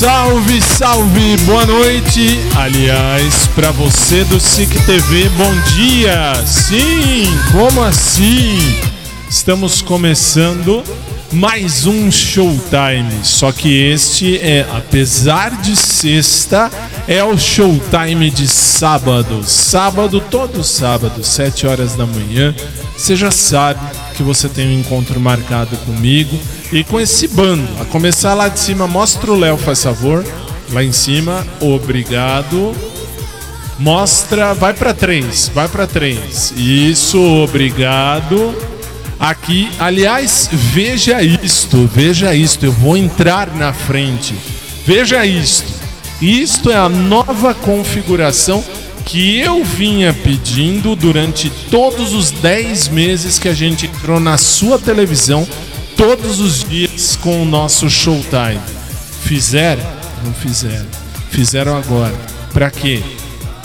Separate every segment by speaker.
Speaker 1: Salve, salve, boa noite. Aliás, para você do SIC TV, bom dia. Sim, como assim? Estamos começando mais um Showtime. Só que este é, apesar de sexta, é o Showtime de sábado. Sábado, todo sábado, 7 horas da manhã. Você já sabe que você tem um encontro marcado comigo e com esse bando. A começar lá de cima, mostra o Léo, faz favor. Lá em cima, obrigado. Mostra, vai para três, vai para três. Isso, obrigado. Aqui, aliás, veja isto, veja isto. Eu vou entrar na frente. Veja isto. Isto é a nova configuração que eu vinha pedindo durante todos os 10 meses que a gente entrou na sua televisão todos os dias com o nosso Showtime. Fizeram? Não fizeram. Fizeram agora. Para quê?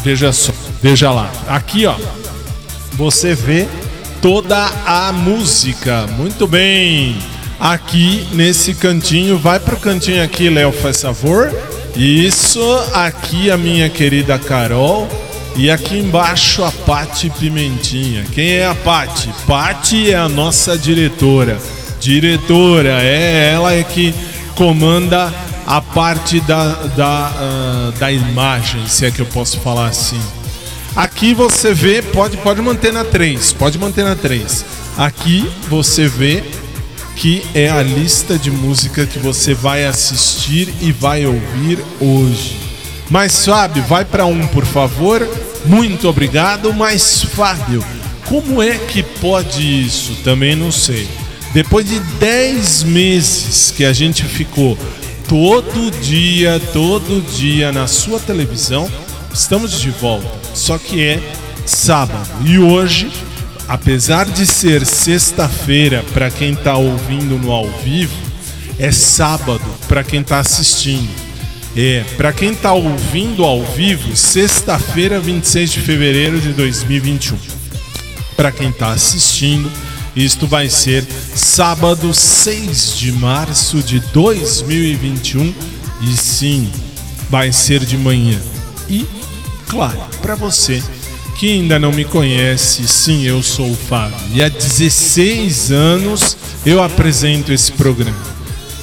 Speaker 1: Veja só, veja lá. Aqui, ó. Você vê toda a música. Muito bem. Aqui nesse cantinho, vai pro cantinho aqui, Léo, faz favor. Isso, aqui a minha querida Carol. E aqui embaixo a Pati Pimentinha. Quem é a Pati? Pati é a nossa diretora diretora, é ela é que comanda a parte da, da, uh, da imagem, se é que eu posso falar assim. Aqui você vê, pode, pode manter na 3, pode manter na 3. Aqui você vê que é a lista de música que você vai assistir e vai ouvir hoje. Mas Fábio, vai para um, por favor. Muito obrigado. Mas Fábio, como é que pode isso? Também não sei. Depois de 10 meses que a gente ficou todo dia, todo dia na sua televisão, estamos de volta. Só que é sábado. E hoje, apesar de ser sexta-feira para quem está ouvindo no ao vivo, é sábado para quem está assistindo. É, para quem está ouvindo ao vivo, sexta-feira, 26 de fevereiro de 2021. Para quem está assistindo, isto vai ser sábado 6 de março de 2021 e sim, vai ser de manhã. E, claro, para você que ainda não me conhece, sim, eu sou o Fábio e há 16 anos eu apresento esse programa.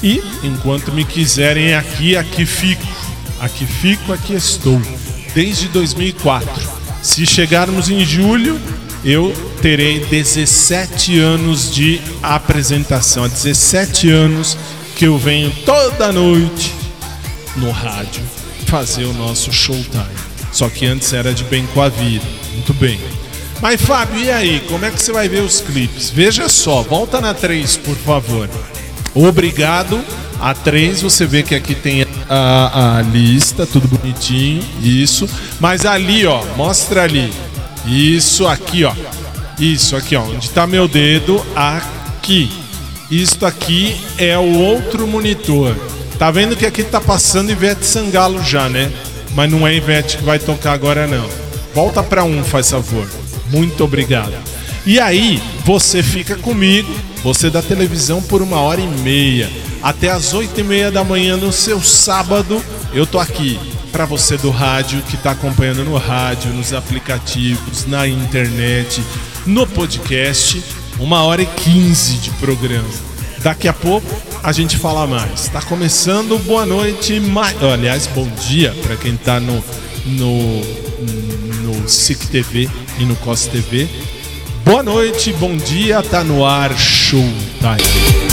Speaker 1: E enquanto me quiserem aqui, aqui fico. Aqui fico, aqui estou. Desde 2004. Se chegarmos em julho, eu terei 17 anos de apresentação. Há 17 anos que eu venho toda noite no rádio fazer o nosso showtime. Só que antes era de bem com a vida. Muito bem. Mas Fábio, e aí? Como é que você vai ver os clipes? Veja só, volta na 3, por favor. Obrigado. A 3, você vê que aqui tem a, a lista, tudo bonitinho. Isso. Mas ali, ó, mostra ali. Isso aqui, ó. Isso aqui, ó. Onde está meu dedo? Aqui. Isto aqui é o outro monitor. Tá vendo que aqui tá passando Ivete Sangalo já, né? mas não é Ivete que vai tocar agora não. Volta para um, faz favor. Muito obrigado. E aí, você fica comigo, você da televisão por uma hora e meia, até as oito e meia da manhã no seu sábado. Eu tô aqui para você do rádio que está acompanhando no rádio, nos aplicativos, na internet, no podcast. Uma hora e quinze de programa. Daqui a pouco a gente fala mais. Está começando, boa noite, mais... aliás, bom dia para quem está no, no, no SIC TV e no COS TV. Boa noite, bom dia, tá no ar Showtime.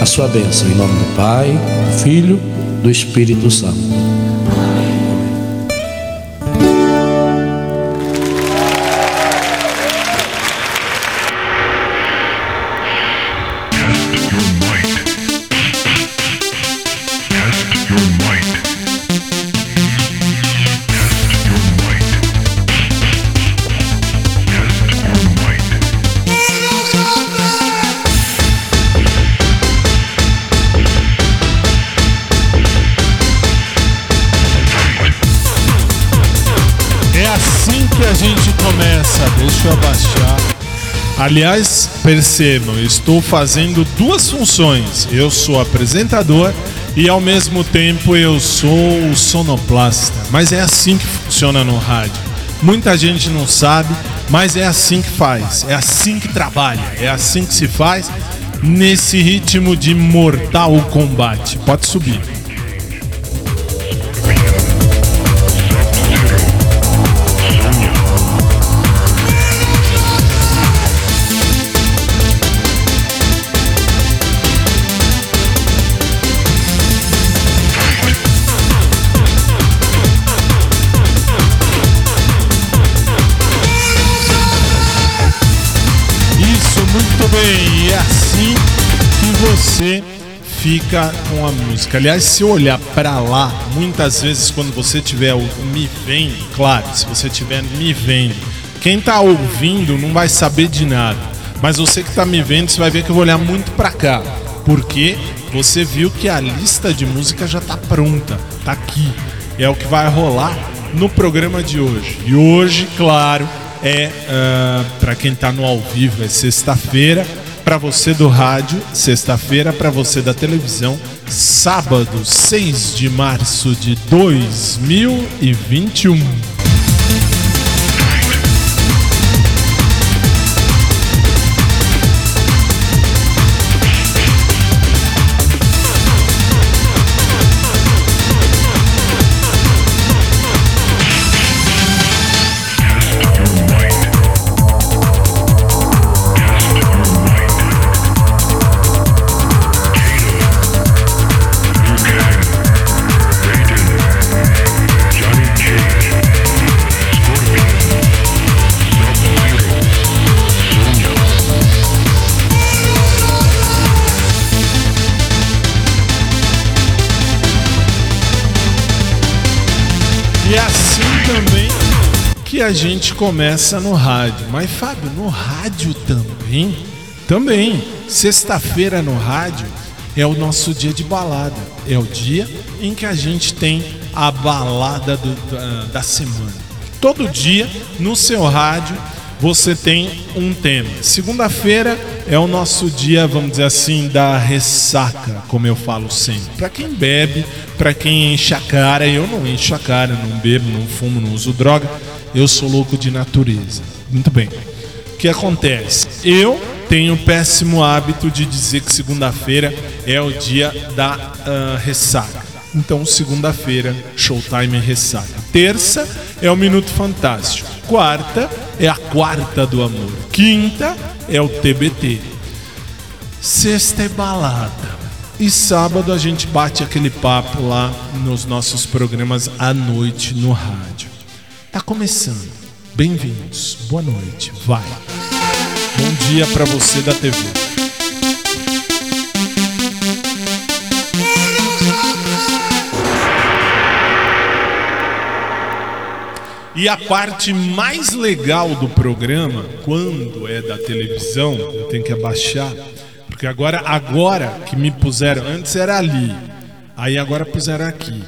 Speaker 2: a sua bênção. Em nome do Pai, do Filho, do Espírito Santo.
Speaker 1: Aliás, percebam, estou fazendo duas funções. Eu sou apresentador e ao mesmo tempo eu sou sonoplasta. Mas é assim que funciona no rádio. Muita gente não sabe, mas é assim que faz, é assim que trabalha, é assim que se faz nesse ritmo de mortal combate. Pode subir. Você fica com a música. Aliás, se olhar para lá, muitas vezes quando você tiver o me vendo, claro, se você tiver me vendo, quem tá ouvindo não vai saber de nada. Mas você que tá me vendo, você vai ver que eu vou olhar muito para cá, porque você viu que a lista de música já tá pronta, tá aqui. É o que vai rolar no programa de hoje. E hoje, claro, é uh, para quem está no ao vivo é sexta-feira, para você do rádio, sexta-feira, para você da televisão, sábado, 6 de março de 2021. A gente começa no rádio. Mas, Fábio, no rádio também? Também. Sexta-feira no rádio é o nosso dia de balada. É o dia em que a gente tem a balada do, da, da semana. Todo dia, no seu rádio, você tem um tema. Segunda-feira é o nosso dia, vamos dizer assim, da ressaca, como eu falo sempre. Para quem bebe, para quem enche a cara, eu não encho a cara, não bebo, não fumo, não uso droga eu sou louco de natureza. Muito bem. O que acontece? Eu tenho o péssimo hábito de dizer que segunda-feira é o dia da uh, ressaca. Então, segunda-feira, Showtime ressaca. Terça é o Minuto Fantástico. Quarta é a quarta do amor. Quinta é o TBT. Sexta é balada. E sábado a gente bate aquele papo lá nos nossos programas à noite no rádio. Tá começando. Bem-vindos. Boa noite. Vai. Bom dia para você da TV. E a parte mais legal do programa, quando é da televisão, eu tenho que abaixar, porque agora agora que me puseram, antes era ali, aí agora puseram aqui.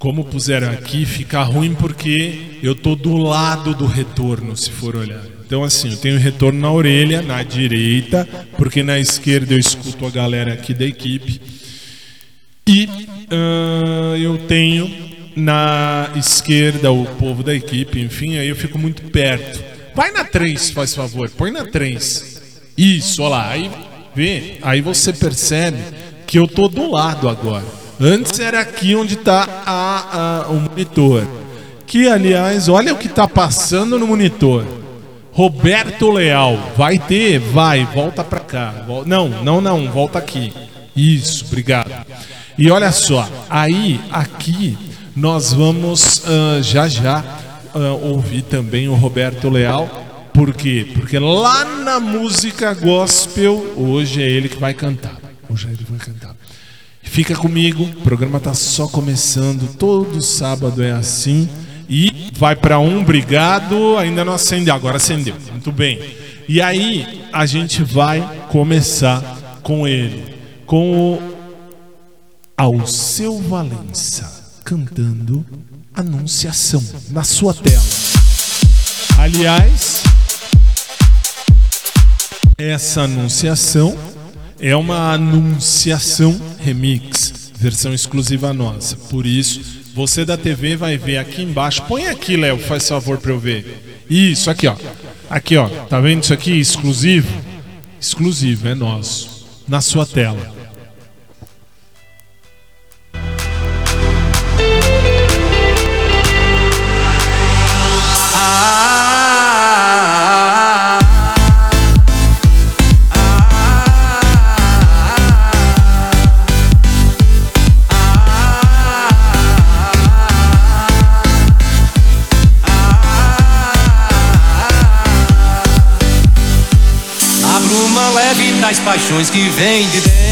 Speaker 1: Como puseram aqui, fica ruim porque eu tô do lado do retorno, se for olhar. Então, assim, eu tenho retorno na orelha, na direita, porque na esquerda eu escuto a galera aqui da equipe. E uh, eu tenho na esquerda o povo da equipe, enfim, aí eu fico muito perto. Vai na 3, faz favor, põe na 3. Isso, olha lá, aí vê, aí você percebe que eu tô do lado agora. Antes era aqui onde está o monitor. Que, aliás, olha o que está passando no monitor. Roberto Leal. Vai ter? Vai. Volta para cá. Não, não, não. Volta aqui. Isso, obrigado. E olha só. Aí, aqui, nós vamos uh, já já uh, ouvir também o Roberto Leal. Por quê? Porque lá na música gospel, hoje é ele que vai cantar. Hoje é ele que vai cantar. Fica comigo, o programa está só começando, todo sábado é assim. E vai para um, obrigado, ainda não acendeu, agora acendeu, muito bem. E aí a gente vai começar com ele, com o Alceu Valença, cantando Anunciação na sua tela. Aliás, essa anunciação é uma anunciação remix, versão exclusiva nossa. Por isso, você da TV vai ver aqui embaixo. Põe aqui, Léo, faz favor para eu ver. Isso, aqui, ó. Aqui, ó. Tá vendo isso aqui? Exclusivo? Exclusivo, é nosso. Na sua tela.
Speaker 3: Paixões que vem de dentro.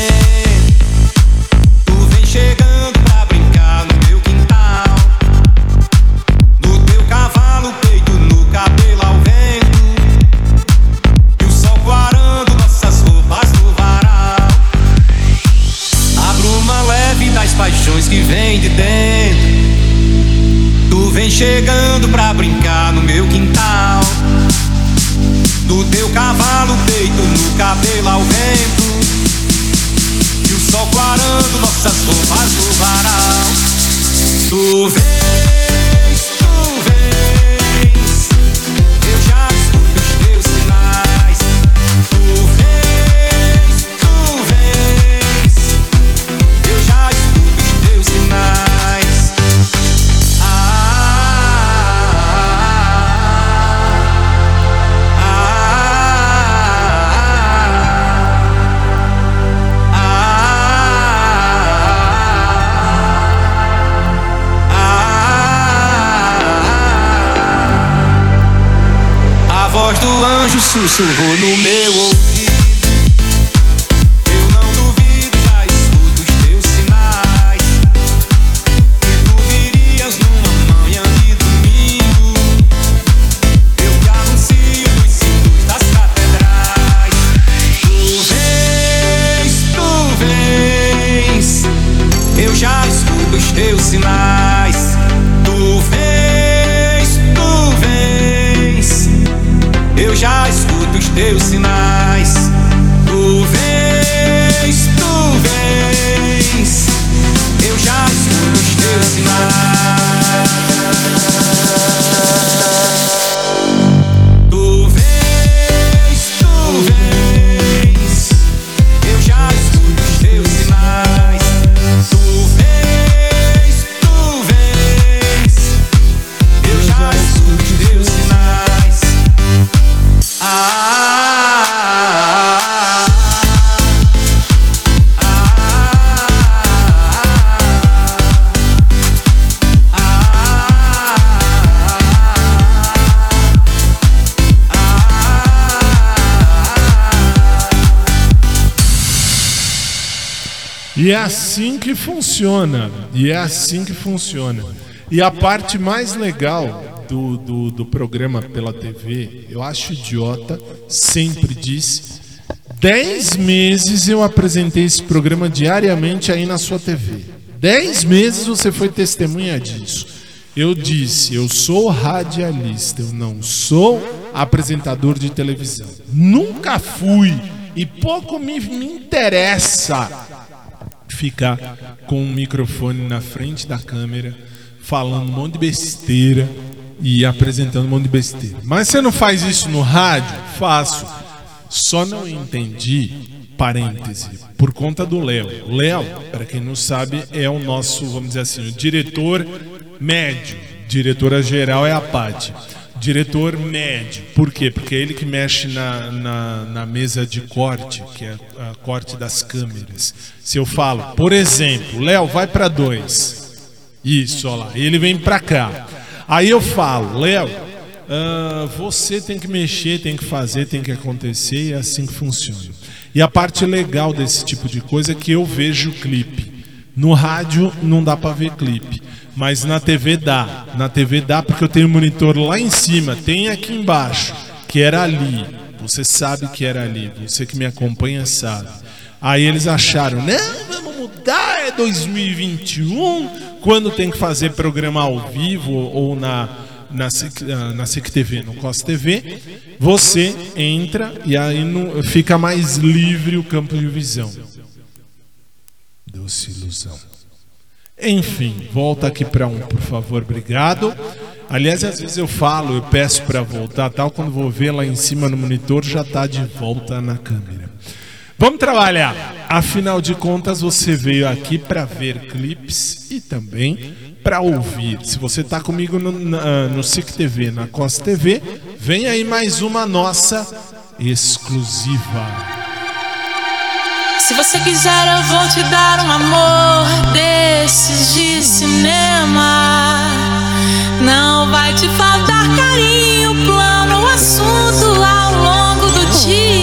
Speaker 1: 孙悟 funciona. E é assim que funciona. E a parte mais legal do, do, do programa pela TV, eu acho idiota, sempre disse. Dez meses eu apresentei esse programa diariamente aí na sua TV. Dez meses você foi testemunha disso. Eu disse, eu sou radialista, eu não sou apresentador de televisão. Nunca fui e pouco me, me interessa ficar com um microfone na frente da câmera, falando um monte de besteira e apresentando um monte de besteira. Mas você não faz isso no rádio? Faço. Só não entendi, parêntese, por conta do Léo. Léo, para quem não sabe, é o nosso, vamos dizer assim, o diretor médio. Diretora geral é a Paty. Diretor médio. Por quê? Porque é ele que mexe na, na, na mesa de corte, que é a corte das câmeras. Se eu falo, por exemplo, Léo, vai para dois. Isso, olha lá. Ele vem para cá. Aí eu falo, Léo, ah, você tem que mexer, tem que fazer, tem que acontecer e é assim que funciona. E a parte legal desse tipo de coisa é que eu vejo clipe. No rádio não dá para ver clipe, mas na TV dá. Na TV dá porque eu tenho um monitor lá em cima, tem aqui embaixo, que era ali. Você sabe que era ali, você que me acompanha sabe. Aí eles acharam, não, vamos mudar, é 2021, quando tem que fazer programa ao vivo ou na na SIC, ah, na SIC TV, no COS TV, você entra e aí fica mais livre o campo de visão. Doce ilusão. Enfim, volta aqui para um, por favor, obrigado. Aliás, às vezes eu falo, eu peço para voltar, tal, quando vou ver lá em cima no monitor já está de volta na câmera. Vamos trabalhar. Afinal de contas, você veio aqui para ver clipes e também para ouvir. Se você está comigo no, na, no SIC TV, na COS TV, vem aí mais uma nossa exclusiva.
Speaker 4: Se você quiser, eu vou te dar um amor desses de cinema. Não vai te faltar carinho, plano, assunto ao longo do dia.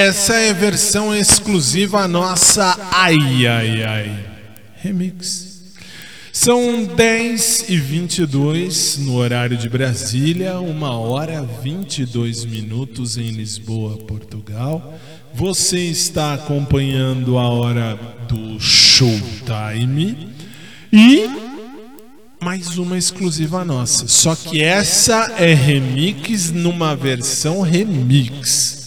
Speaker 1: Essa é versão exclusiva nossa Ai Ai Ai Remix. São 10 e 22 no horário de Brasília, 1 hora 22 minutos em Lisboa, Portugal. Você está acompanhando a hora do Showtime e mais uma exclusiva nossa. Só que essa é remix numa versão remix.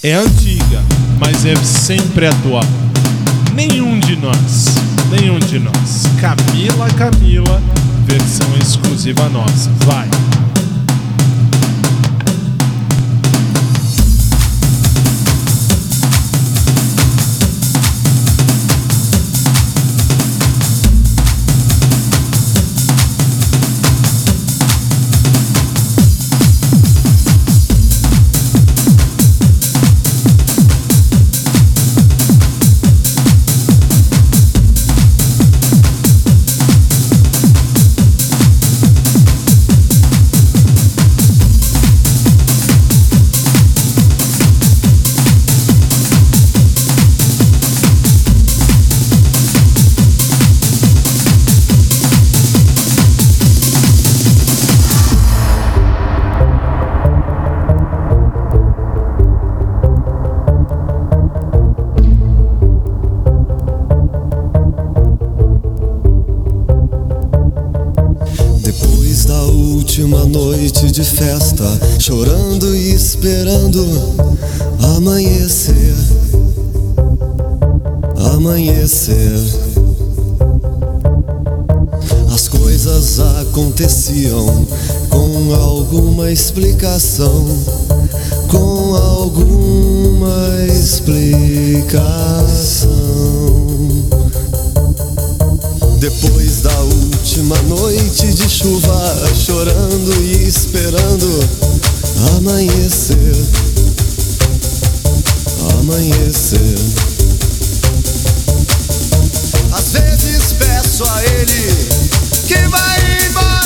Speaker 1: É antiga, mas é sempre atual. Nenhum de nós, nenhum de nós. Camila, Camila, versão exclusiva nossa. Vai.
Speaker 5: Esperando amanhecer. Amanhecer. As coisas aconteciam com alguma explicação. Com alguma explicação. Depois da última noite de chuva, chorando e esperando amanhecer. Amanhecer. Às vezes peço a ele que vai embora.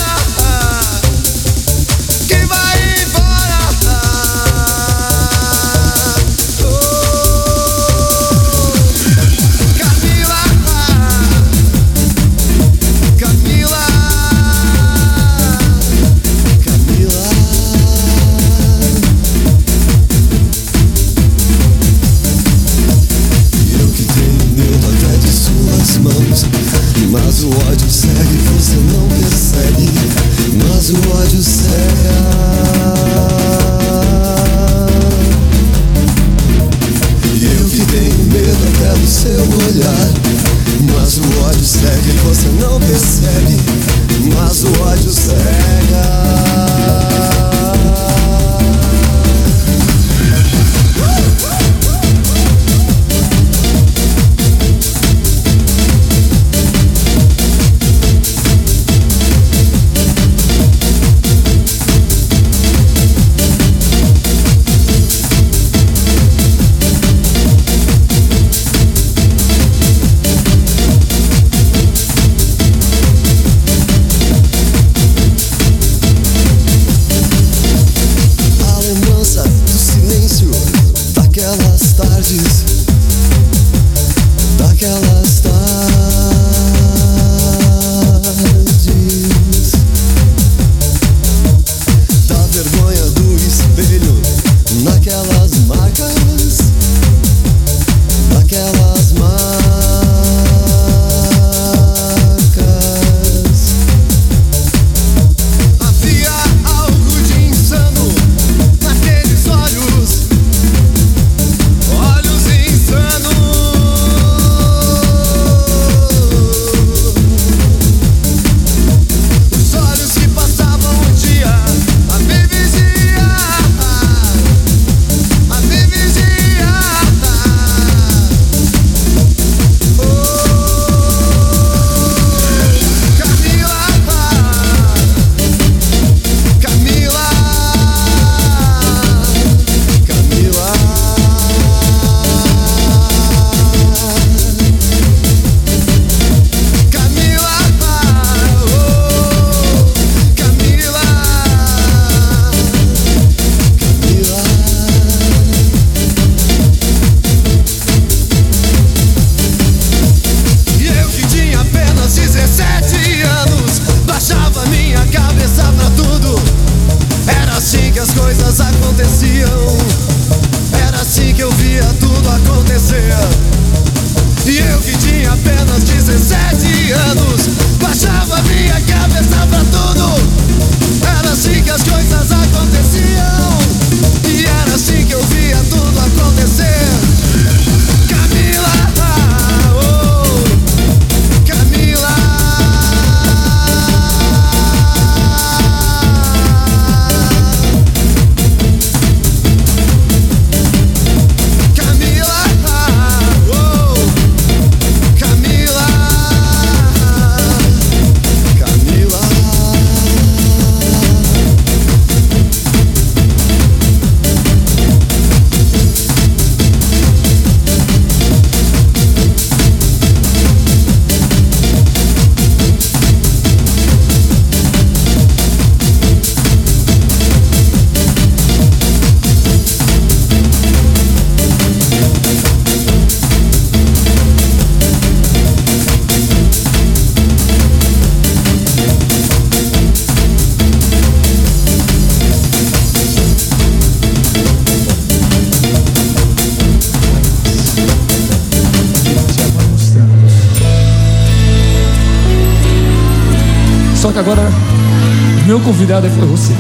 Speaker 6: Convidado foi você.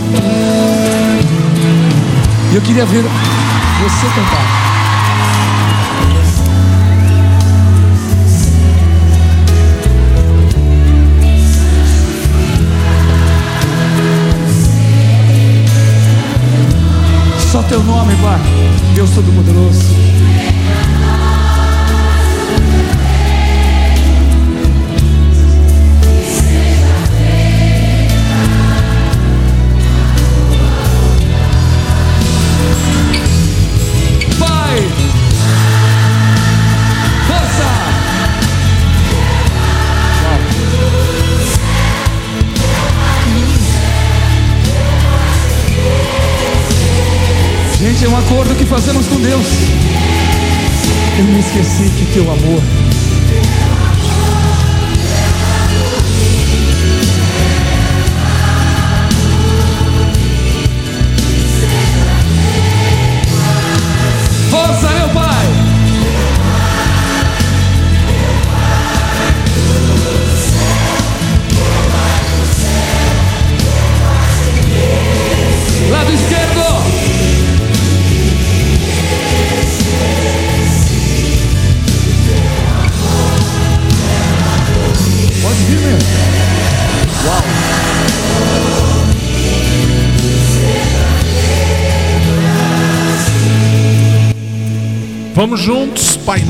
Speaker 6: Deus. Eu me esqueci que teu amor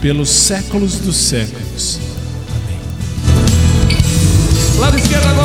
Speaker 1: pelos séculos dos séculos.
Speaker 6: Lado esquerdo agora.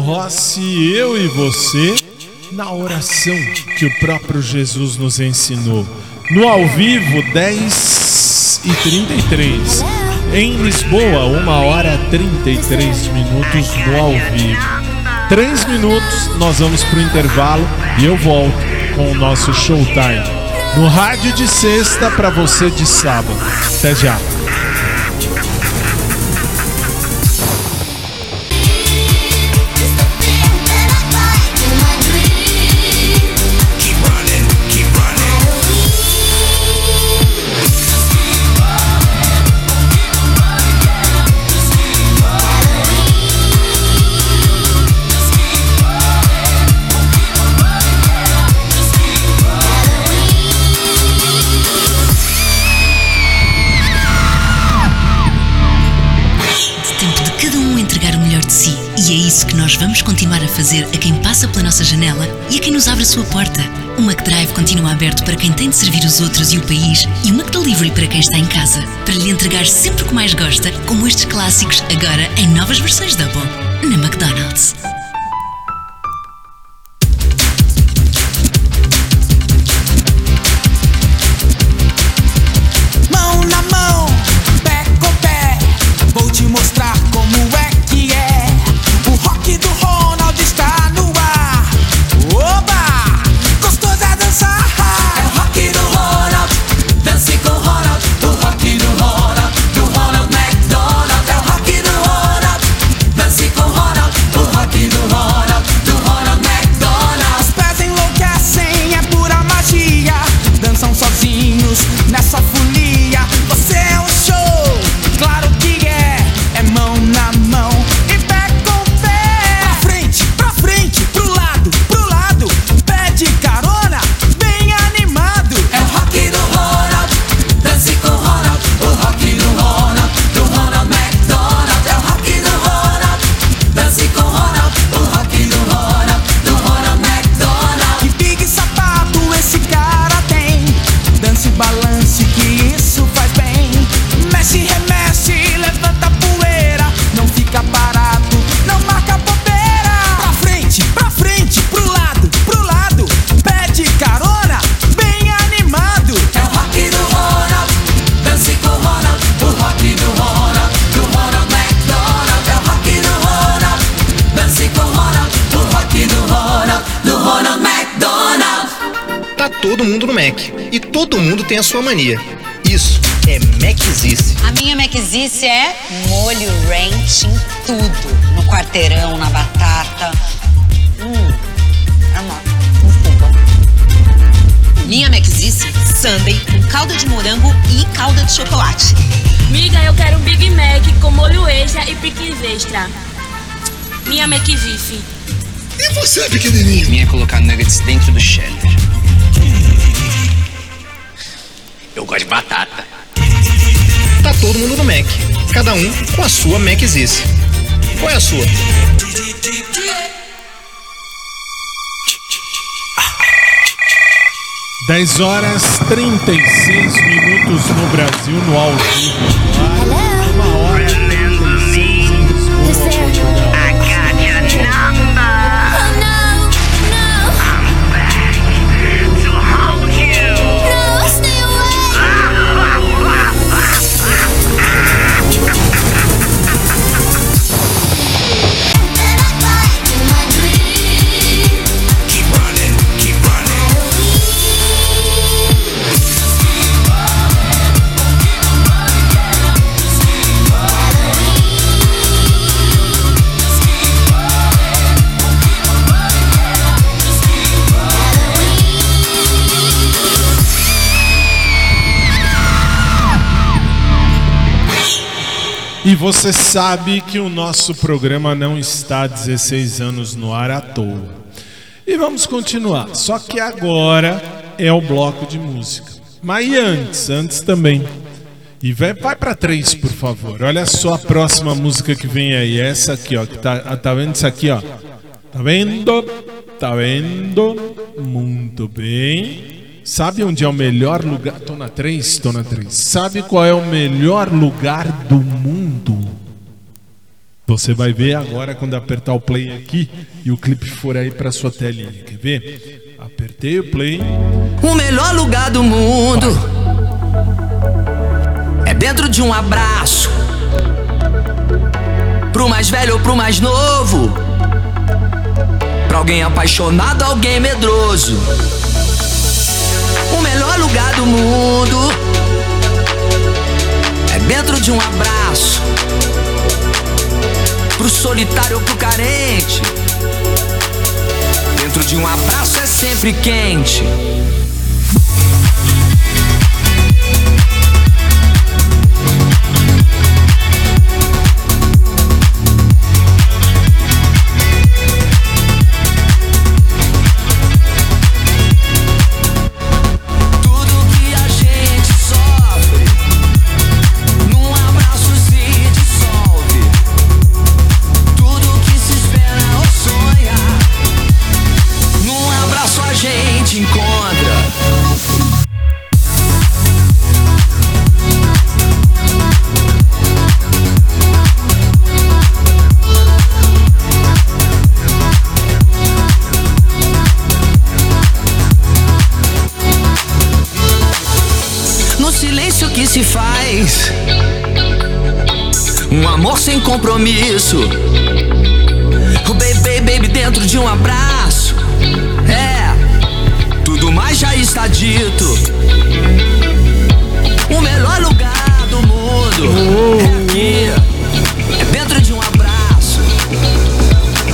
Speaker 1: Rossi, eu e você, na oração que o próprio Jesus nos ensinou. No ao vivo, 10 e 33. Em Lisboa, 1 hora 33 minutos no ao vivo. 3 minutos, nós vamos pro intervalo e eu volto com o nosso showtime. No rádio de sexta para você de sábado. Até já.
Speaker 7: Fazer a quem passa pela nossa janela e a quem nos abre a sua porta. O McDrive continua aberto para quem tem de servir os outros e o país e o McDelivery para quem está em casa. Para lhe entregar sempre o que mais gosta, como estes clássicos, agora em novas versões Double. Na McDonald's.
Speaker 8: Mania. Isso é Macizice.
Speaker 9: A minha Maczice é molho ranch em tudo. No quarteirão, na batata. Hum, é uma... bom.
Speaker 10: Minha Maczice, sundae com calda de morango e calda de chocolate.
Speaker 11: Miga, eu quero um Big Mac com molho extra e picles extra. Minha Maczice.
Speaker 12: E você, pequenininho?
Speaker 13: Minha é colocar nuggets dentro do cheddar. De batata.
Speaker 8: Tá todo mundo no Mac. Cada um com a sua Macizice. Qual é a sua?
Speaker 1: Dez horas 36 minutos no Brasil, no ao vivo. Você sabe que o nosso programa não está há 16 anos no ar à toa. E vamos continuar. Só que agora é o bloco de música. Mas e antes? Antes também. E vai, vai para três, por favor. Olha só a próxima música que vem aí. Essa aqui, ó. Que tá, ah, tá vendo isso aqui, ó? Tá vendo? Tá vendo? Muito bem. Sabe onde é o melhor lugar? Tô na 3? Tô na 3. Sabe qual é o melhor lugar do mundo? Você vai ver agora quando apertar o play aqui e o clipe for aí pra sua telinha. Quer ver? Apertei o play.
Speaker 14: O melhor lugar do mundo é dentro de um abraço. Pro mais velho ou pro mais novo. Pra alguém apaixonado, alguém medroso. Melhor lugar do mundo é dentro de um abraço. Pro solitário ou pro carente. Dentro de um abraço é sempre quente. Compromisso. O baby, baby dentro de um abraço. É, tudo mais já está dito. O melhor lugar do mundo é aqui. É dentro de um abraço.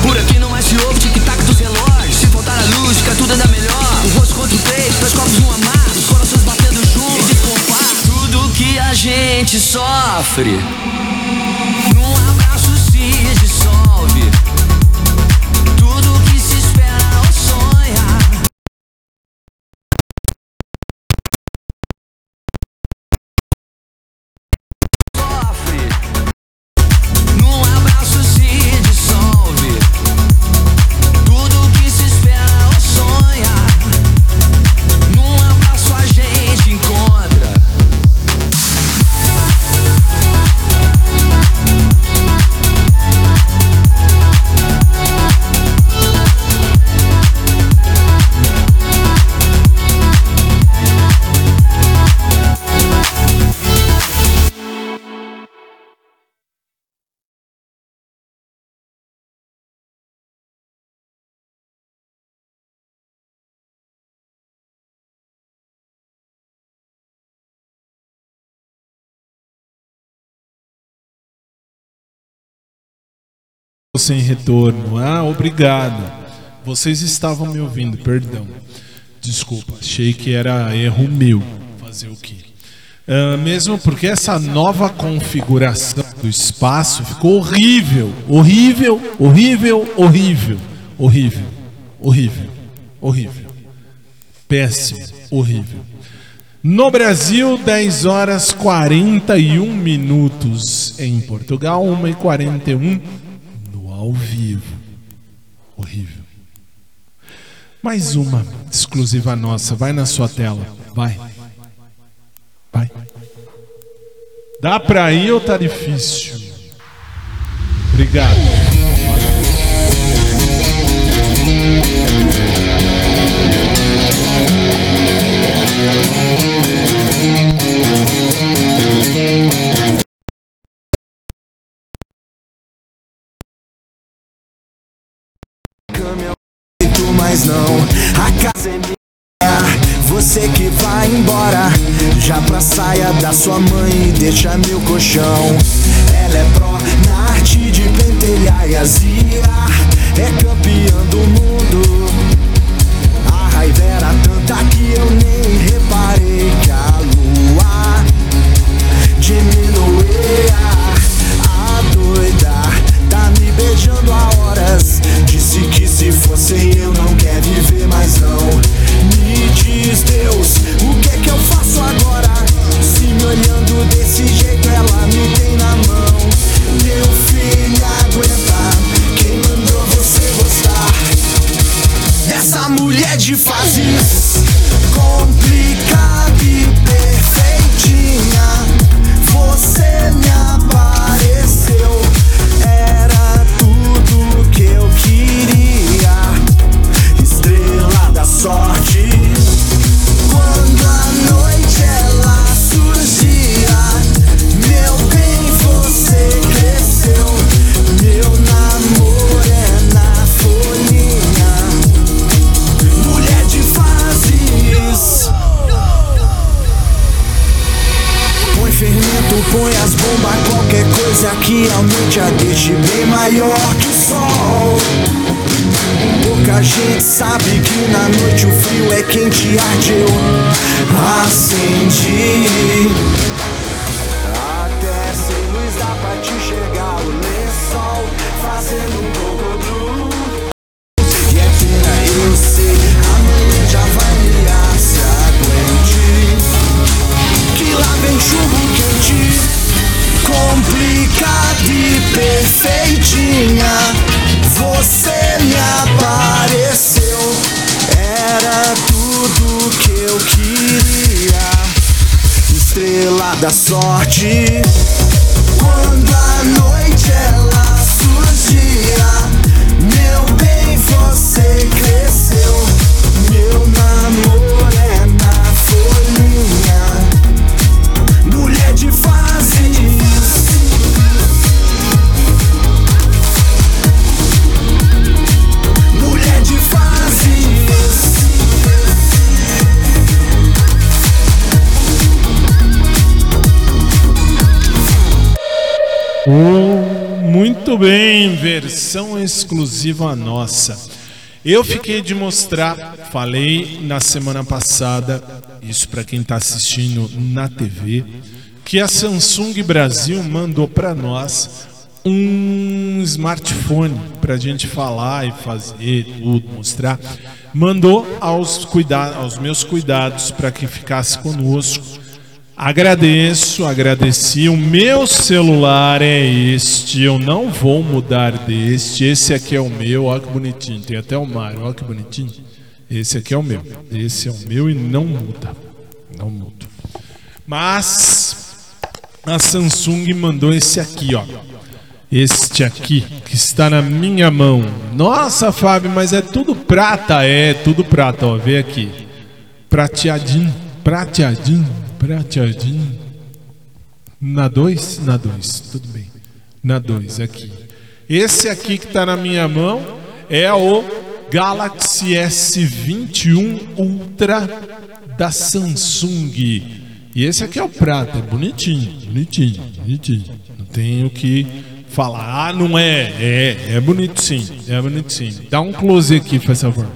Speaker 14: Por aqui não mais se ouve tic-tac dos relógios. Se faltar a luz, fica tudo ainda melhor. O rosto contra o peito, dois copos no amar. Os corações batendo juntos. Em descompasso. Tudo que a gente sofre.
Speaker 1: Sem retorno. Ah, obrigado. Vocês estavam me ouvindo, perdão. Desculpa, achei que era erro meu. Fazer o quê? Ah, mesmo porque essa nova configuração do espaço ficou horrível, horrível, horrível, horrível, horrível, horrível, horrível, péssimo, horrível. No Brasil, 10 horas 41 minutos. Em Portugal, 1 e 41 no ao vivo. Horrível. Mais uma exclusiva nossa. Vai na sua tela. Vai. Vai. Dá pra ir ou tá difícil? Obrigado.
Speaker 15: Mas não, a casa é minha. Você que vai embora, já pra saia da sua mãe deixa meu colchão. Ela é pró na arte de pentelhar e azia, é campeã do mundo. A raiva era tanta que eu nem reparei que a lua diminuía. A doida tá me beijando há horas. Fosse eu não quer viver mais não. Me diz Deus, o que é que eu faço agora? Se me olhando desse jeito ela me tem na mão. Meu filho aguenta, quem mandou você gostar? Essa mulher de fases qualquer coisa que aumente a deixe bem maior que o sol. Pouca gente sabe que na noite o frio é quente arde eu acendi.
Speaker 1: perdi. Muito bem, versão exclusiva nossa. Eu fiquei de mostrar, falei na semana passada, isso para quem está assistindo na TV, que a Samsung Brasil mandou para nós um smartphone para a gente falar e fazer tudo, mostrar. Mandou aos, cuida aos meus cuidados para que ficasse conosco. Agradeço, agradeci. O meu celular é este. Eu não vou mudar deste. Esse aqui é o meu. Olha que bonitinho. Tem até o Mário. Olha que bonitinho. Esse aqui é o meu. Esse é o meu e não muda. Não muda. Mas a Samsung mandou esse aqui, ó. Este aqui que está na minha mão. Nossa, Fábio, mas é tudo prata. É, tudo prata, ó. Vê aqui. Prateadinho, prateadinho, prateadinho. Na 2? Na 2, tudo bem. Na 2, aqui. Esse aqui que está na minha mão é o Galaxy S21 Ultra da Samsung. E esse aqui é o prata, bonitinho, bonitinho, bonitinho. Não tem o que fala, ah, não é. É, é bonito sim. É bonito sim. Dá um close aqui, por favor.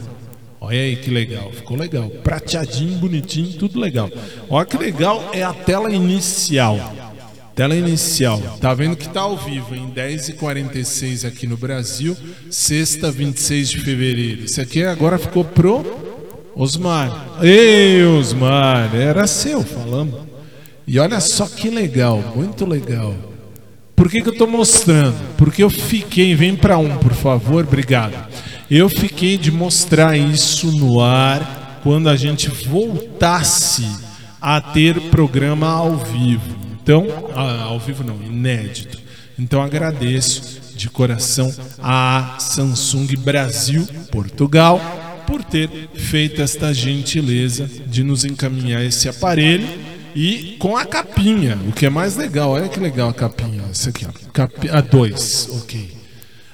Speaker 1: Olha aí que legal, ficou legal. Prateadinho, bonitinho, tudo legal. Olha que legal é a tela inicial. Tela inicial. Tá vendo que tá ao vivo em 10h46 aqui no Brasil, sexta, 26 de fevereiro. Isso aqui agora ficou pro Osmar. Ei, Osmar, era seu, falamos. E olha só que legal, muito legal. Por que, que eu estou mostrando? Porque eu fiquei, vem para um, por favor, obrigado. Eu fiquei de mostrar isso no ar quando a gente voltasse a ter programa ao vivo. Então, ao vivo não, inédito. Então agradeço de coração a Samsung Brasil Portugal por ter feito esta gentileza de nos encaminhar esse aparelho e com a capinha, o que é mais legal. Olha que legal a capinha. Essa aqui, ó. Capi... A 2, ok.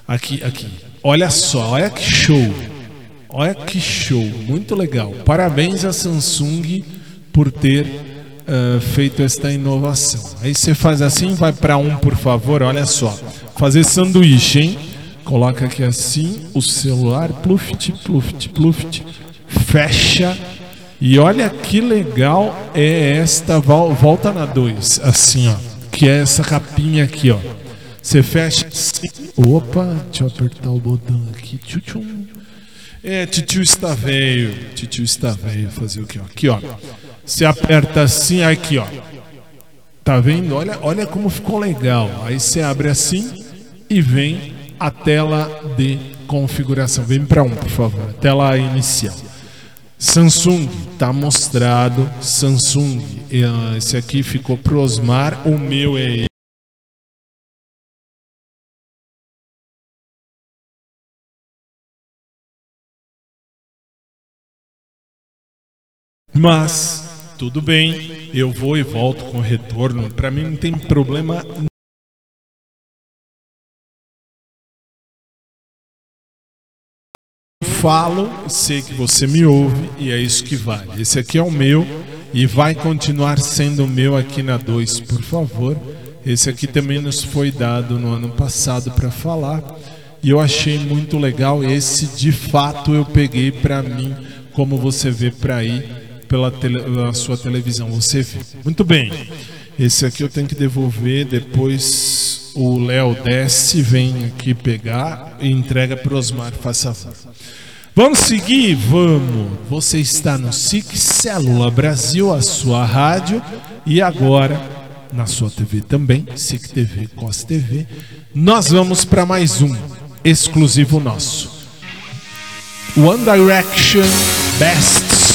Speaker 1: Aqui, aqui. Olha só, olha que show. Olha que show, muito legal. Parabéns à Samsung por ter uh, feito esta inovação. Aí você faz assim, vai para um, por favor. Olha só, fazer sanduíche, hein? Coloca aqui assim o celular, pluft, pluft, pluft, fecha. E olha que legal é esta volta na 2, assim, ó, que é essa capinha aqui, ó. Você fecha assim. Opa, deixa eu apertar o botão aqui. Tchutchum. É, titio está velho. Titio está velho. Fazer o que? Aqui, ó. Você aperta assim, aqui, ó. Tá vendo? Olha, olha como ficou legal. Aí você abre assim e vem a tela de configuração. Vem para um, por favor. Tela inicial. Samsung, tá mostrado. Samsung, eh, esse aqui ficou pro Osmar. O meu é Mas tudo bem, eu vou e volto com retorno. Para mim não tem problema falo, sei que você me ouve e é isso que vale. Esse aqui é o meu e vai continuar sendo o meu aqui na 2, por favor. Esse aqui também nos foi dado no ano passado para falar e eu achei muito legal. Esse de fato eu peguei para mim, como você vê para aí pela, tele, sua televisão. Você. Muito bem. Esse aqui eu tenho que devolver. Depois o Léo desce, vem aqui pegar e entrega para o Osmar. Faça favor. Vamos seguir? Vamos. Você está no SIC Célula Brasil, a sua rádio. E agora, na sua TV também, SIC TV, COS TV. Nós vamos para mais um exclusivo nosso. One Direction Best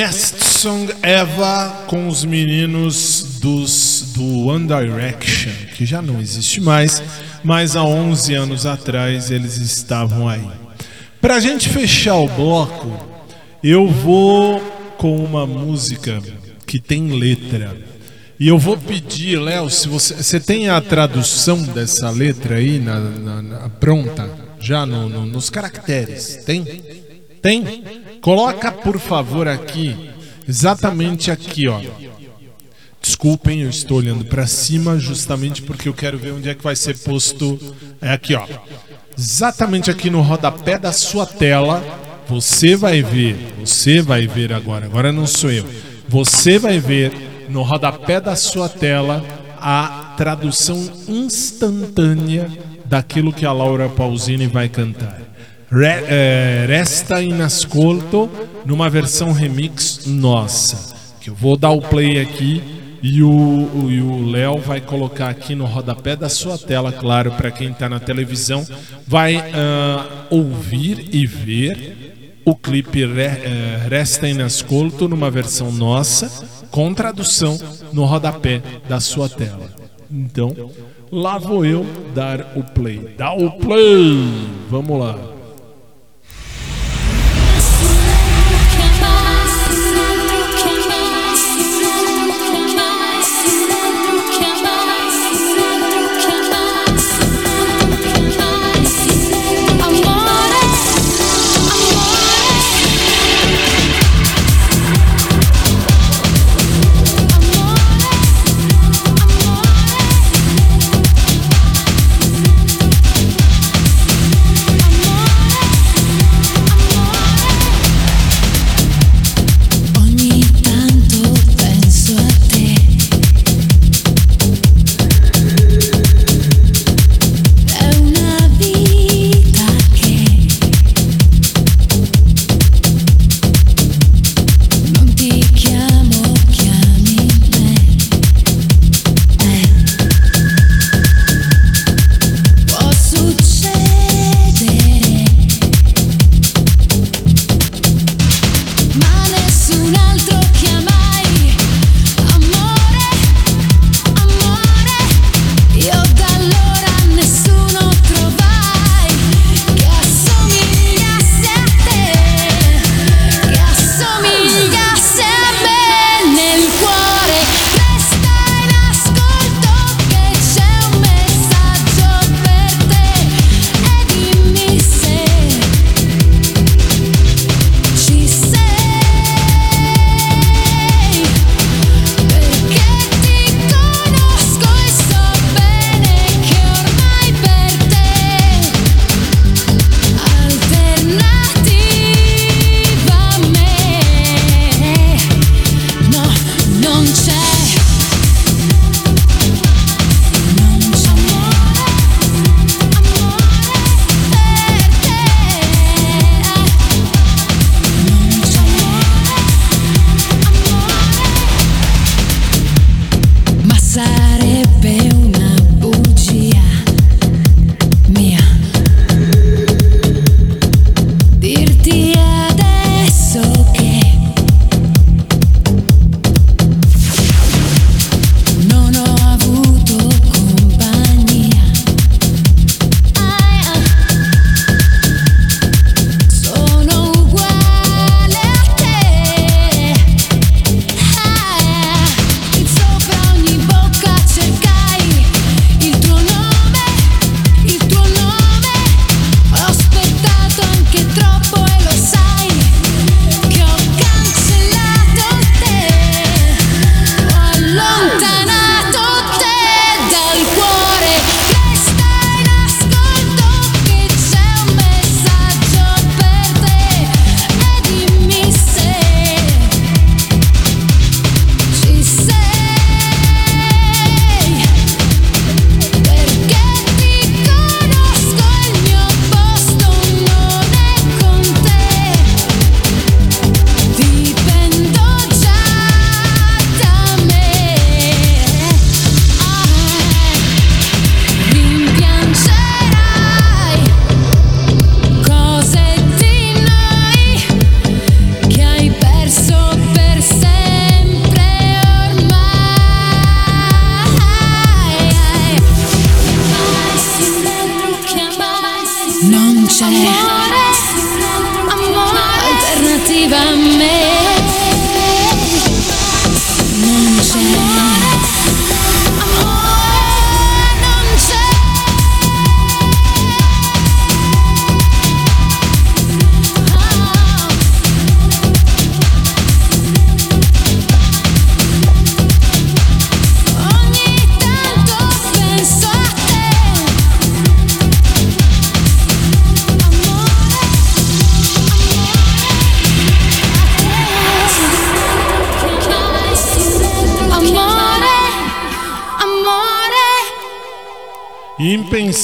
Speaker 1: Best Song Ever com os meninos dos do One Direction, que já não existe mais, mas há 11 anos atrás eles estavam aí. Pra gente fechar o bloco, eu vou com uma música que tem letra. E eu vou pedir, Léo, se você, você tem a tradução dessa letra aí na, na- na- pronta, já no- no- nos caracteres, tem? Tem? Coloca por favor aqui, exatamente aqui, ó. Desculpem, eu estou olhando para cima justamente porque eu quero ver onde é que vai ser posto. É aqui, ó. Exatamente aqui no rodapé da sua tela, você vai ver, você vai ver agora, agora não sou eu. Você vai ver no rodapé da sua tela a tradução instantânea daquilo que a Laura Pausini vai cantar. Re- eh, Resta in ascolto numa versão remix nossa. Que eu vou dar o play aqui e o Léo vai colocar aqui no rodapé da sua tela, claro, para quem está na televisão, vai ah, ouvir e ver o clipe Re, eh, Resta in ascolto numa versão nossa, com tradução no rodapé da sua tela. Então, lá vou eu dar o play. Dá o play! Vamos lá.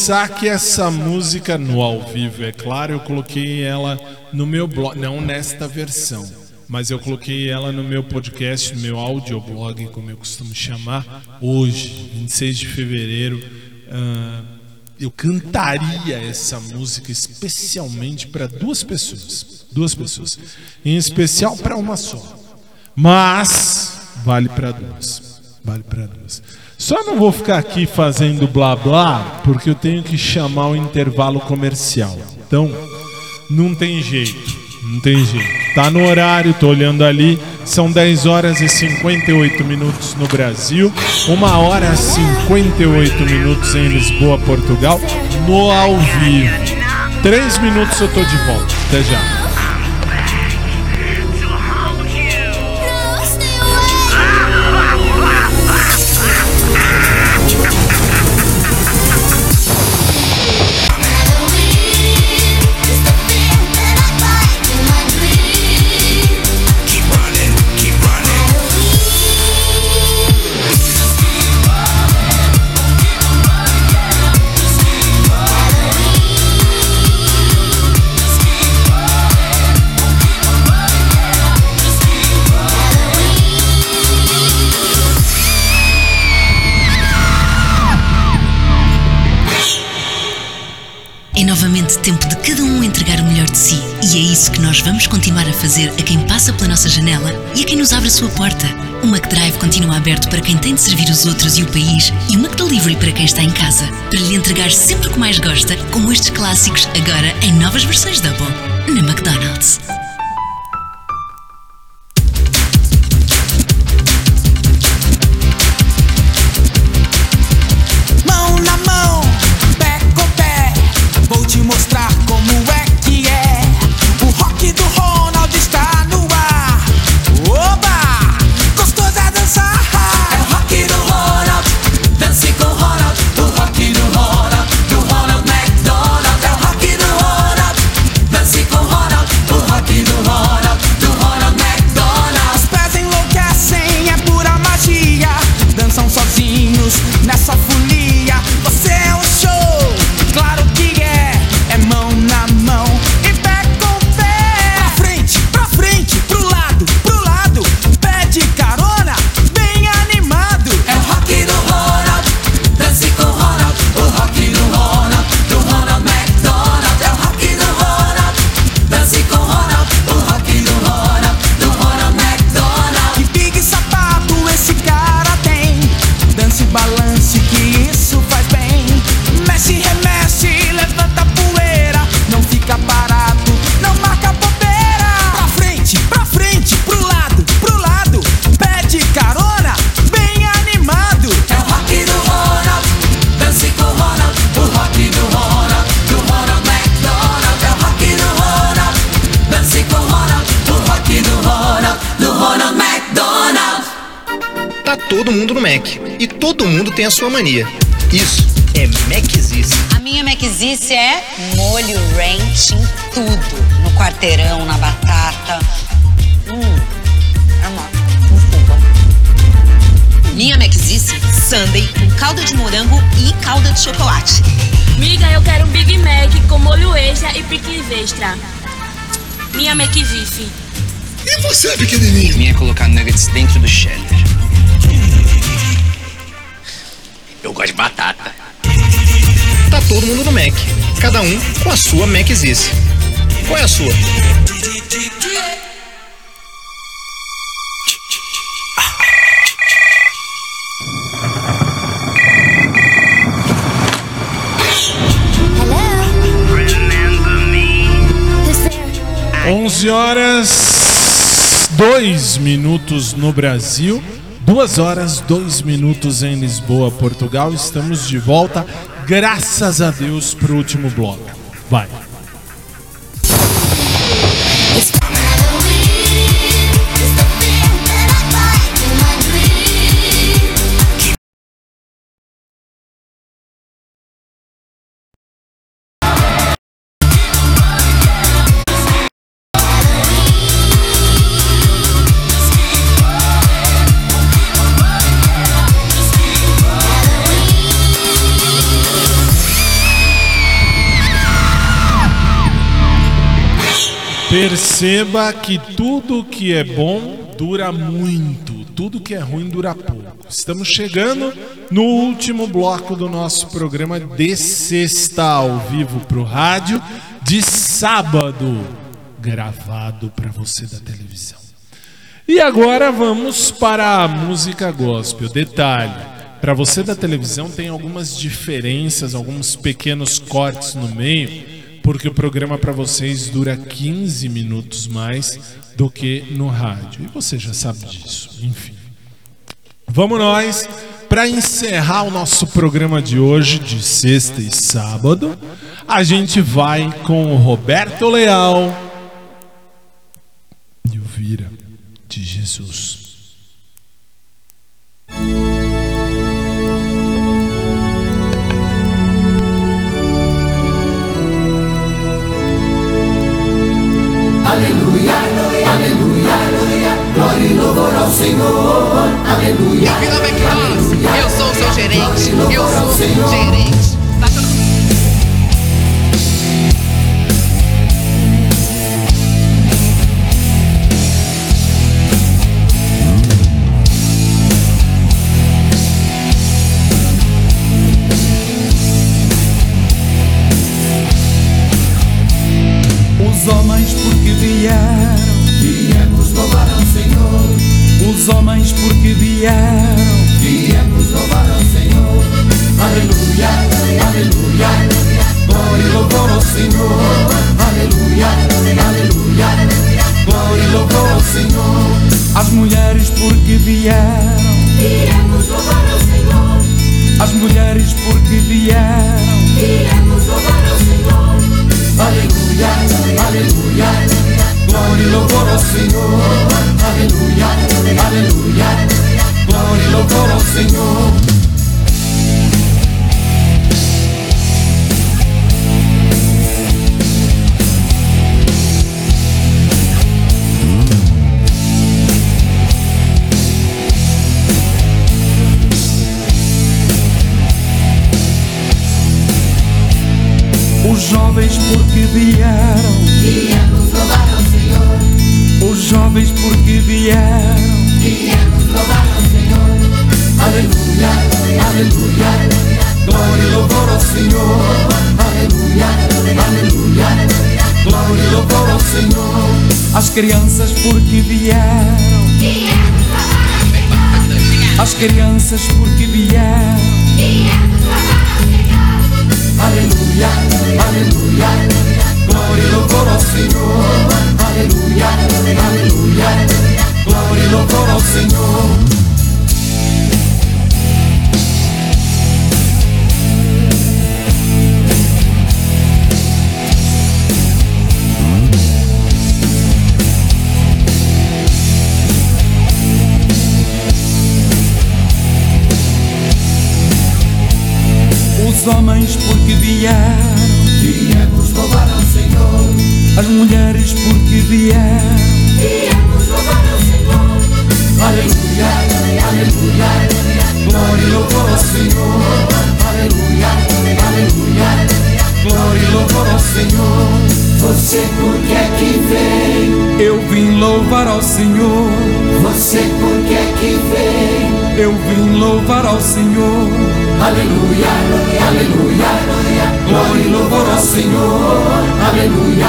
Speaker 1: Pensar que essa música no ao vivo, é claro, eu coloquei ela no meu blog, não nesta versão, mas eu coloquei ela no meu podcast, no meu audioblog, como eu costumo chamar, hoje, 26 de fevereiro. ah, eu cantaria essa música especialmente para duas pessoas, duas pessoas, em especial para uma só, mas vale para duas, vale para duas. Só não vou ficar aqui fazendo blá blá, porque eu tenho que chamar o intervalo comercial. Então, não tem jeito, não tem jeito. Tá no horário, tô olhando ali, são 10 horas e 58 minutos no Brasil, 1 hora e 58 minutos em Lisboa, Portugal, no ao vivo. 3 minutos eu tô de volta. Até já.
Speaker 7: De si. E é isso que nós vamos continuar a fazer a quem passa pela nossa janela e a quem nos abre a sua porta. O McDrive continua aberto para quem tem de servir os outros e o país e o McDelivery para quem está em casa. Para lhe entregar sempre o que mais gosta, como estes clássicos, agora em novas versões Double. Na McDonald's.
Speaker 15: Isso é
Speaker 8: Macizice.
Speaker 9: A minha Maczice é molho ranch em tudo. No quarteirão, na batata. Hum, é uma, um fogão.
Speaker 10: Minha Maczice, Sunday com calda de morango e calda de chocolate.
Speaker 11: Miga, eu quero um Big Mac com molho extra e picles extra. Minha McVife.
Speaker 12: E você, pequenininho?
Speaker 13: Minha é colocar nuggets dentro do cheddar. Eu gosto de batata.
Speaker 8: Tá todo mundo no Mac. Cada um com a sua Macizice. Qual é a sua?
Speaker 1: 11 horas 2 minutos no Brasil, 2 horas 2 minutos em Lisboa, Portugal. Estamos de volta, graças a Deus, pro último bloco. Vai. Perceba que tudo que é bom dura muito, tudo que é ruim dura pouco. Estamos chegando no último bloco do nosso programa de sexta ao vivo para o rádio, de sábado, gravado para você da televisão. E agora vamos para a música gospel. Detalhe: para você da televisão tem algumas diferenças, alguns pequenos cortes no meio porque o programa para vocês dura 15 minutos mais do que no rádio. E você já sabe disso, enfim. Vamos nós para encerrar o nosso programa de hoje, de sexta e sábado. A gente vai com o Roberto Leal e o Vira de Jesus.
Speaker 16: Aleluia, aleluia, glória e louvor ao Senhor. Aleluia.
Speaker 17: Meu nome é Clós, eu sou o seu gerente, eu sou o seu gerente.
Speaker 16: Louvar ao Senhor, Você por que é que veio?
Speaker 18: eu vim louvar ao Senhor.
Speaker 16: Aleluia, aleluia, glória e louvor ao Senhor. Aleluia,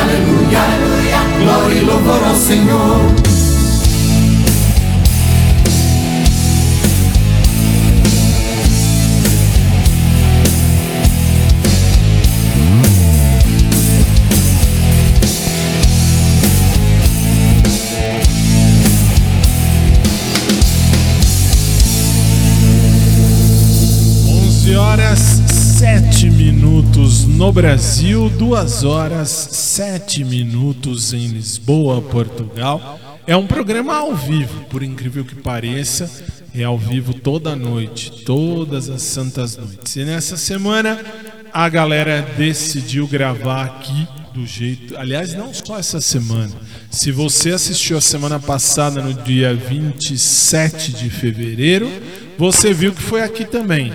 Speaker 16: aleluia, glória e louvor ao Senhor.
Speaker 1: No Brasil, 2 horas 7 minutos em Lisboa, Portugal. É um programa ao vivo, por incrível que pareça, é ao vivo toda noite, todas as santas noites. E nessa semana a galera decidiu gravar aqui do jeito. Aliás, não só essa semana. Se você assistiu a semana passada, no dia 27 de fevereiro, você viu que foi aqui também.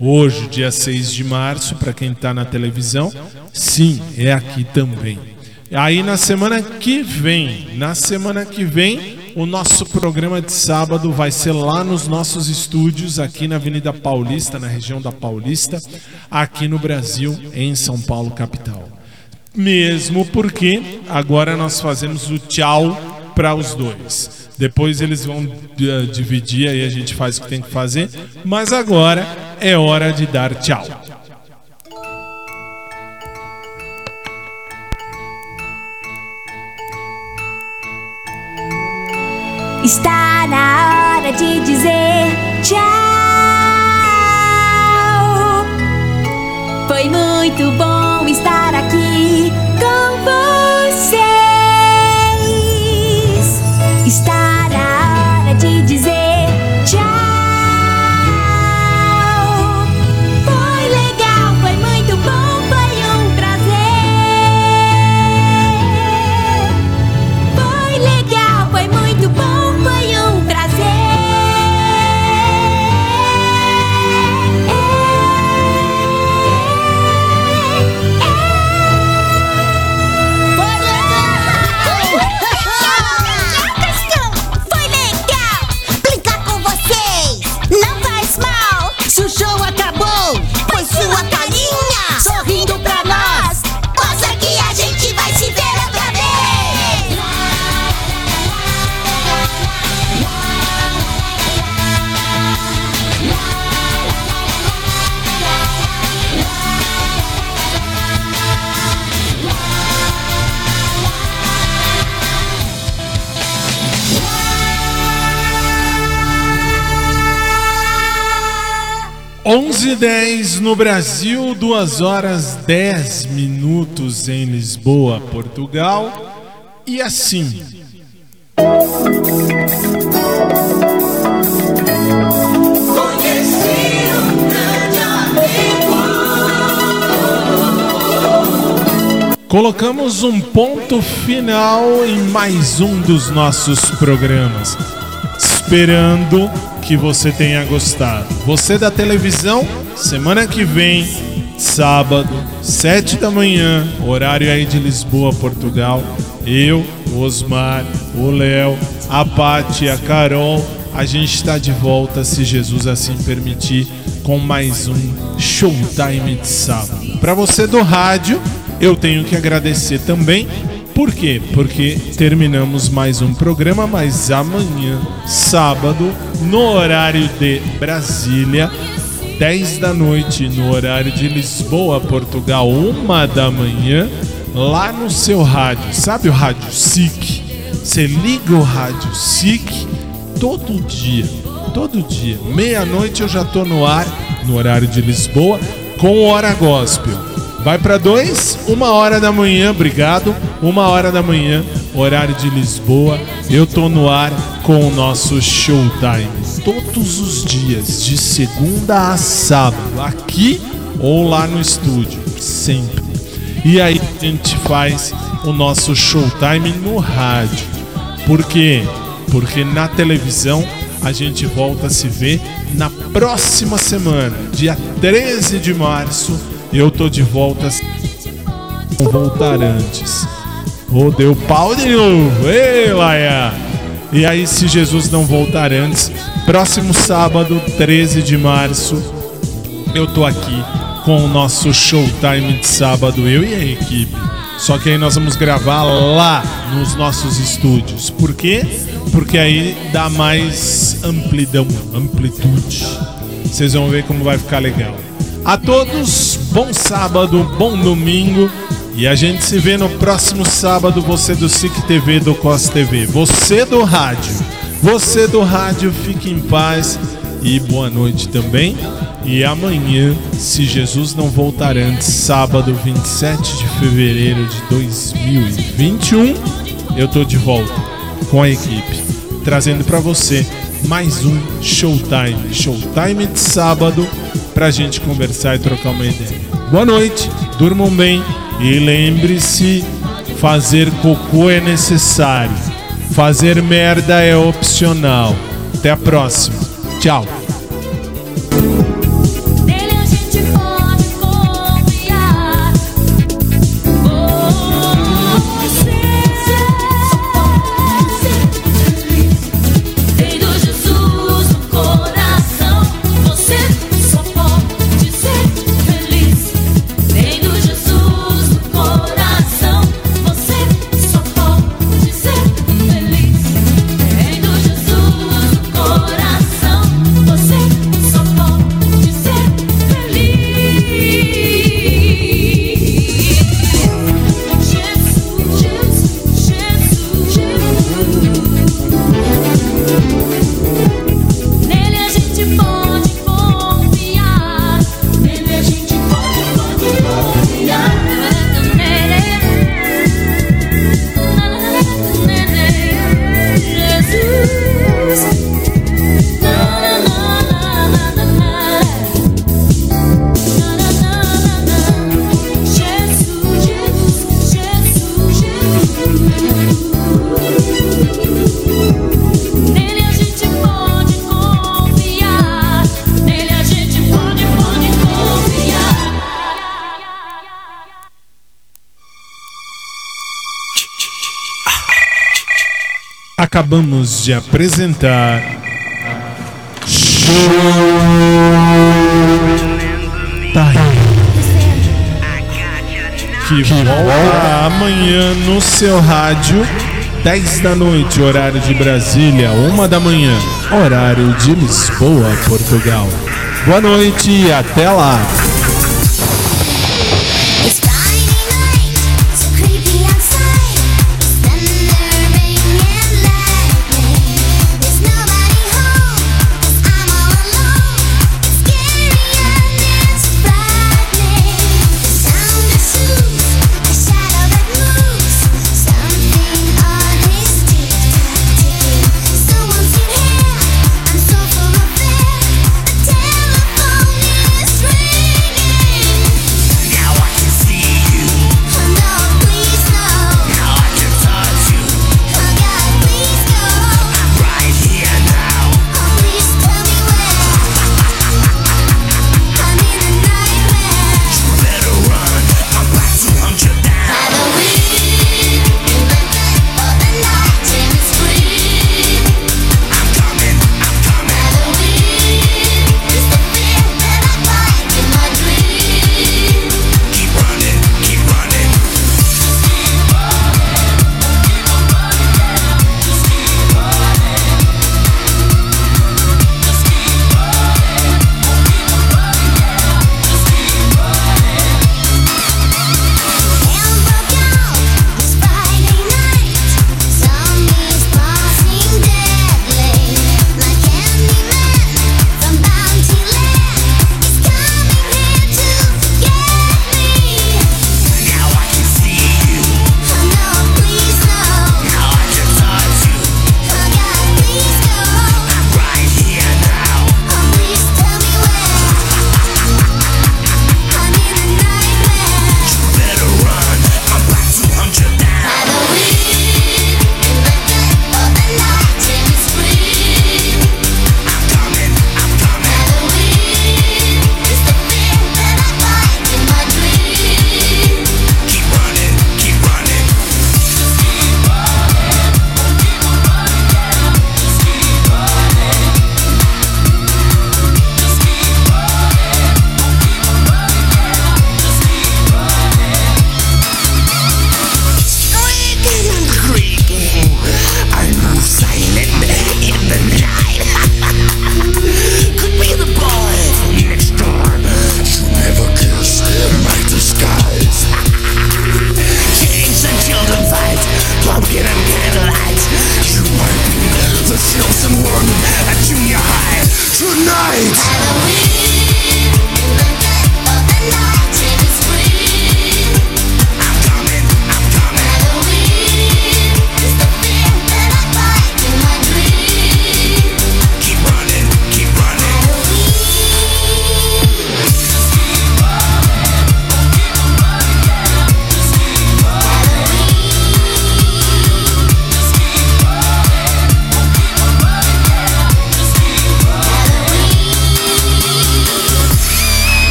Speaker 1: Hoje, dia 6 de março, para quem está na televisão, sim, é aqui também. Aí na semana que vem, na semana que vem, o nosso programa de sábado vai ser lá nos nossos estúdios, aqui na Avenida Paulista, na região da Paulista, aqui no Brasil, em São Paulo, capital. Mesmo porque agora nós fazemos o tchau para os dois. Depois eles vão uh, dividir aí a gente faz o que tem que fazer, mas agora é hora de dar tchau.
Speaker 19: Está na hora de dizer tchau. Foi muito bom
Speaker 1: e 10 no Brasil, 2 horas 10 minutos em Lisboa, Portugal. E assim. Colocamos um ponto final em mais um dos nossos programas. Esperando que você tenha gostado. Você da televisão, semana que vem, sábado, 7 da manhã, horário aí de Lisboa, Portugal. Eu, o Osmar, o Léo, a Paty, a Carol, a gente está de volta, se Jesus assim permitir, com mais um Showtime de sábado. Para você do rádio, eu tenho que agradecer também. Por quê? Porque terminamos mais um programa, mas amanhã, sábado, no horário de Brasília, 10 da noite, no horário de Lisboa, Portugal, 1 da manhã, lá no seu rádio. Sabe o rádio SIC? Você liga o rádio SIC todo dia, todo dia. Meia-noite eu já tô no ar, no horário de Lisboa, com Hora Gospel. Vai para dois, uma hora da manhã, obrigado. Uma hora da manhã, horário de Lisboa. Eu tô no ar com o nosso Showtime. Todos os dias, de segunda a sábado, aqui ou lá no estúdio, sempre. E aí a gente faz o nosso Showtime no rádio. Por quê? Porque na televisão a gente volta a se ver na próxima semana, dia 13 de março. Eu tô de volta. Vou voltar antes. Oh, deu pau de novo. Ei, Laia. E aí, se Jesus não voltar antes, próximo sábado, 13 de março, eu tô aqui com o nosso showtime de sábado, eu e a equipe. Só que aí nós vamos gravar lá nos nossos estúdios. Por quê? Porque aí dá mais amplidão, amplitude. Vocês vão ver como vai ficar legal. A todos, bom sábado, bom domingo. E a gente se vê no próximo sábado, você do SIC TV, do COS TV. Você do rádio. Você do rádio, fique em paz. e boa noite também. E amanhã, se Jesus não voltar antes, sábado 27 de fevereiro de 2021, eu tô de volta com a equipe, trazendo para você mais um Showtime. Showtime de sábado pra gente conversar e trocar uma ideia. Boa noite, durmam bem e lembre-se: fazer cocô é necessário, fazer merda é opcional. Até a próxima. Tchau. Acabamos de apresentar Showtime. Que volta amanhã no seu rádio, 10 da noite, horário de Brasília, 1 da manhã, horário de Lisboa, Portugal. Boa noite e até lá.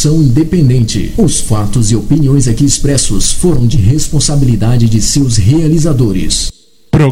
Speaker 20: são independente. Os fatos e opiniões aqui expressos foram de responsabilidade de seus realizadores.